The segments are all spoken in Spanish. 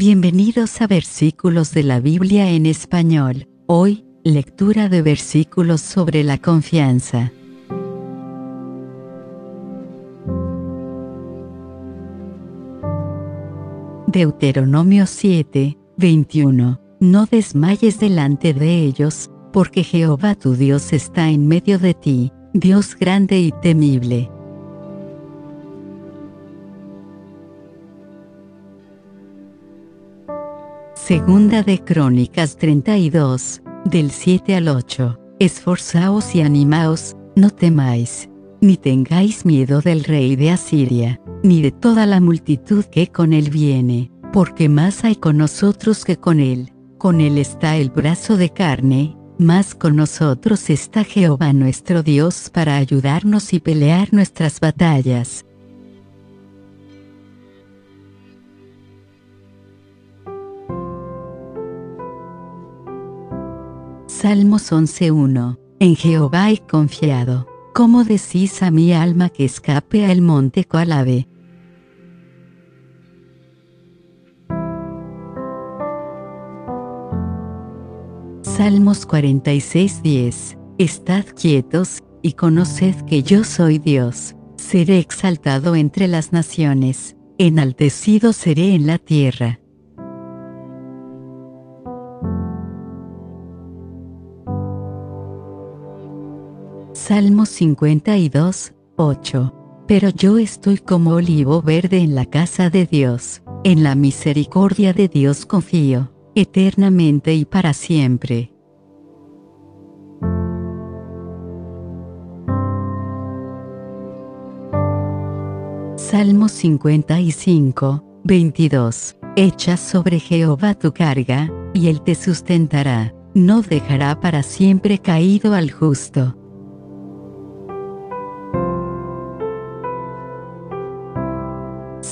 Bienvenidos a Versículos de la Biblia en Español. Hoy, lectura de versículos sobre la confianza. Deuteronomio 7, 21. No desmayes delante de ellos, porque Jehová tu Dios está en medio de ti, Dios grande y temible. Segunda de Crónicas 32, del 7 al 8. Esforzaos y animaos, no temáis, ni tengáis miedo del rey de Asiria, ni de toda la multitud que con él viene, porque más hay con nosotros que con él. Con él está el brazo de carne, más con nosotros está Jehová nuestro Dios para ayudarnos y pelear nuestras batallas. Salmos 11.1. En Jehová he confiado. ¿Cómo decís a mi alma que escape al monte cual? Salmos 46.10. Estad quietos, y conoced que yo soy Dios. Seré exaltado entre las naciones, enaltecido seré en la tierra. Salmos 52, 8. Pero yo estoy como olivo verde en la casa de Dios, en la misericordia de Dios confío, eternamente y para siempre. Salmos 55, 22. Echa sobre Jehová tu carga, y él te sustentará, no dejará para siempre caído al justo.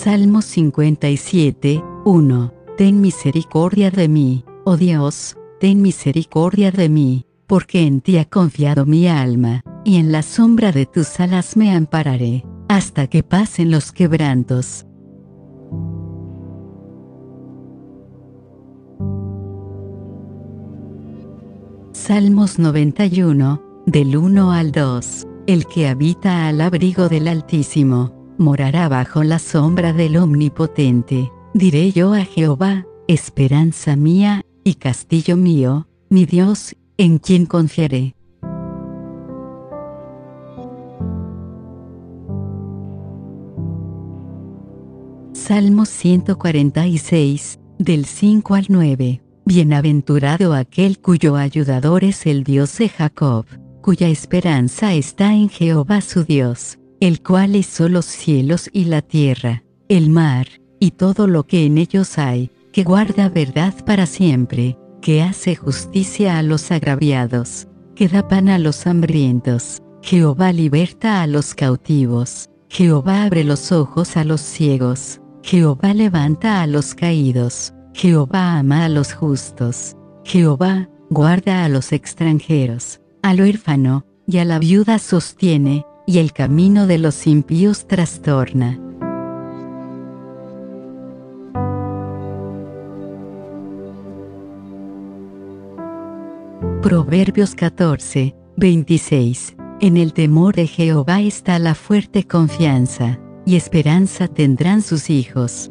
Salmo 57, 1. Ten misericordia de mí, oh Dios, ten misericordia de mí, porque en ti ha confiado mi alma, y en la sombra de tus alas me ampararé, hasta que pasen los quebrantos. Salmos 91, del 1 al 2. El que habita al abrigo del Altísimo morará bajo la sombra del Omnipotente. Diré yo a Jehová, esperanza mía, y castillo mío, mi Dios, en quien confiaré. Salmo 146, del 5 al 9. Bienaventurado aquel cuyo ayudador es el Dios de Jacob, cuya esperanza está en Jehová su Dios el cual hizo los cielos y la tierra, el mar, y todo lo que en ellos hay, que guarda verdad para siempre, que hace justicia a los agraviados, que da pan a los hambrientos. Jehová liberta a los cautivos. Jehová abre los ojos a los ciegos. Jehová levanta a los caídos. Jehová ama a los justos. Jehová guarda a los extranjeros. Al huérfano y a la viuda sostiene, y el camino de los impíos trastorna. Proverbios 14, 26. En el temor de Jehová está la fuerte confianza, y esperanza tendrán sus hijos.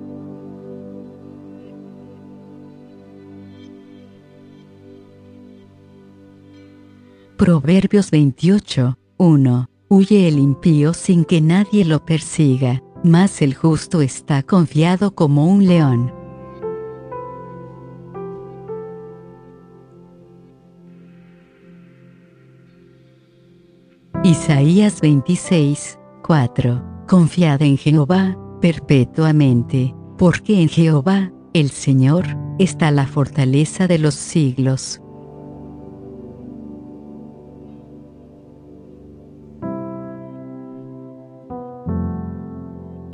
Proverbios 28, 1. Huye el impío sin que nadie lo persiga, mas el justo está confiado como un león. Isaías 26, 4. Confiad en Jehová, perpetuamente, porque en Jehová, el Señor, está la fortaleza de los siglos.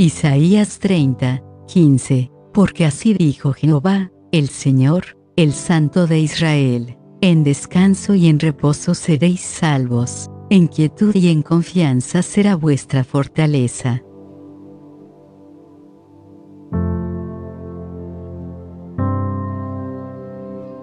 Isaías 30, 15. Porque así dijo Jehová, el Señor, el Santo de Israel, en descanso y en reposo seréis salvos, en quietud y en confianza será vuestra fortaleza.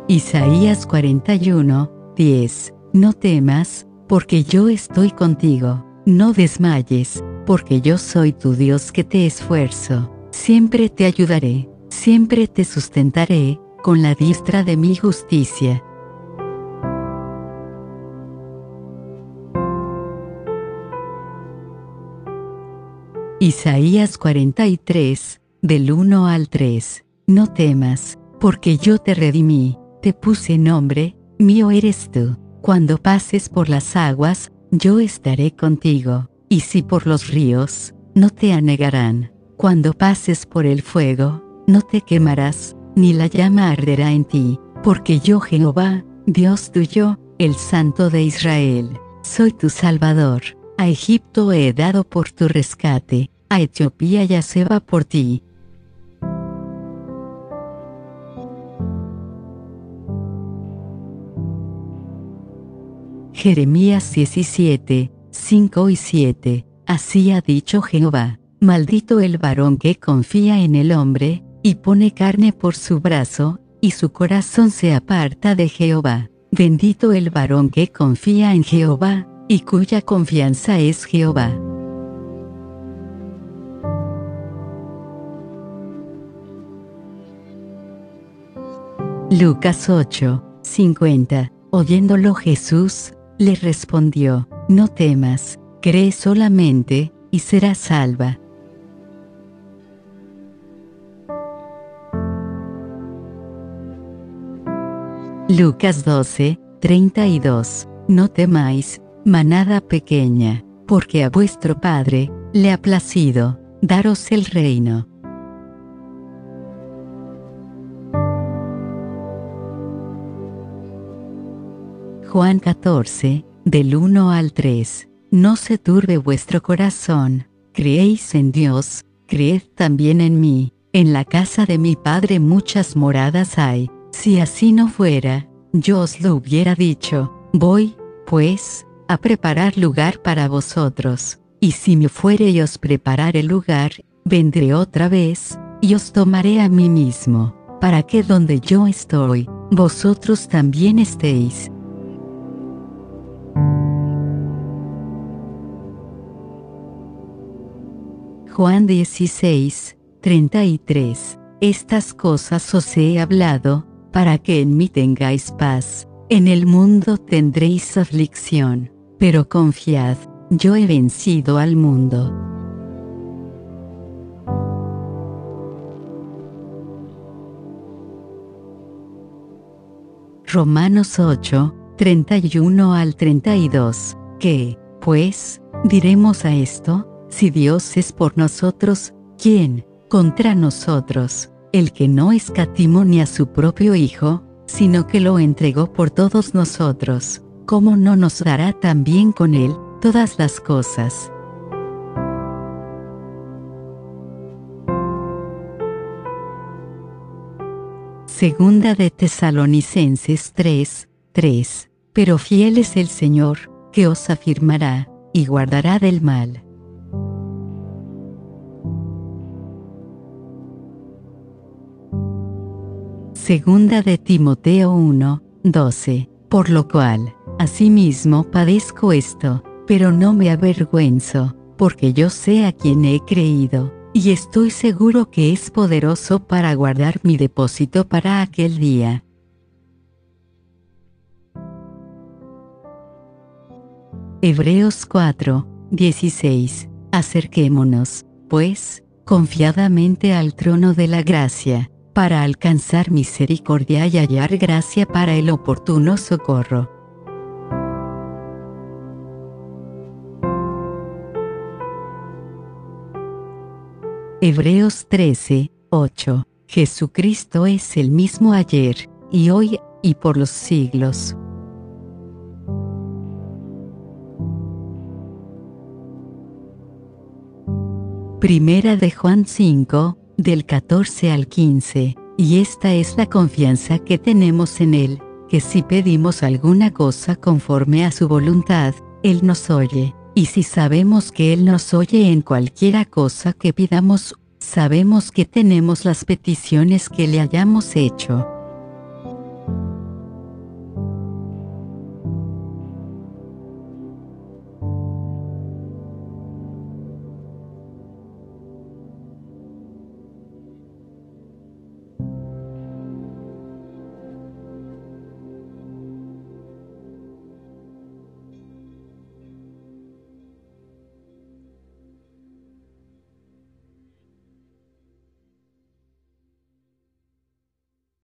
Isaías 41, 10. No temas, porque yo estoy contigo. No desmayes, porque yo soy tu Dios que te esfuerzo. Siempre te ayudaré, siempre te sustentaré, con la diestra de mi justicia. Isaías 43, del 1 al 3. No temas, porque yo te redimí, te puse nombre, mío eres tú. Cuando pases por las aguas, yo estaré contigo, y si por los ríos, no te anegarán. Cuando pases por el fuego, no te quemarás, ni la llama arderá en ti, porque yo Jehová, Dios tuyo, el Santo de Israel, soy tu Salvador. A Egipto he dado por tu rescate, a Etiopía ya se va por ti. Jeremías 17, 5 y 7. Así ha dicho Jehová, maldito el varón que confía en el hombre, y pone carne por su brazo, y su corazón se aparta de Jehová. Bendito el varón que confía en Jehová, y cuya confianza es Jehová. Lucas 8, 50. Oyéndolo Jesús, le respondió, No temas, cree solamente, y serás salva. Lucas 12, 32. No temáis, manada pequeña, porque a vuestro Padre le ha placido daros el reino. Juan 14, del 1 al 3. No se turbe vuestro corazón, creéis en Dios, creed también en mí, en la casa de mi Padre muchas moradas hay, si así no fuera, yo os lo hubiera dicho, voy, pues, a preparar lugar para vosotros, y si me fuere y os preparar el lugar, vendré otra vez, y os tomaré a mí mismo, para que donde yo estoy, vosotros también estéis. Juan 16, 33. Estas cosas os he hablado, para que en mí tengáis paz. En el mundo tendréis aflicción, pero confiad, yo he vencido al mundo. Romanos 8, 31 al 32. ¿Qué, pues, diremos a esto? Si Dios es por nosotros, ¿quién contra nosotros? El que no escatimó ni a su propio Hijo, sino que lo entregó por todos nosotros, ¿cómo no nos dará también con Él todas las cosas? Segunda de Tesalonicenses 3, 3. Pero fiel es el Señor, que os afirmará, y guardará del mal. Segunda de Timoteo 1, 12. Por lo cual, asimismo padezco esto, pero no me avergüenzo, porque yo sé a quien he creído, y estoy seguro que es poderoso para guardar mi depósito para aquel día. Hebreos 4, 16. Acerquémonos, pues, confiadamente al trono de la gracia para alcanzar misericordia y hallar gracia para el oportuno socorro. Hebreos 13, 8. Jesucristo es el mismo ayer, y hoy, y por los siglos. Primera de Juan 5, del 14 al 15, y esta es la confianza que tenemos en Él, que si pedimos alguna cosa conforme a su voluntad, Él nos oye, y si sabemos que Él nos oye en cualquiera cosa que pidamos, sabemos que tenemos las peticiones que le hayamos hecho.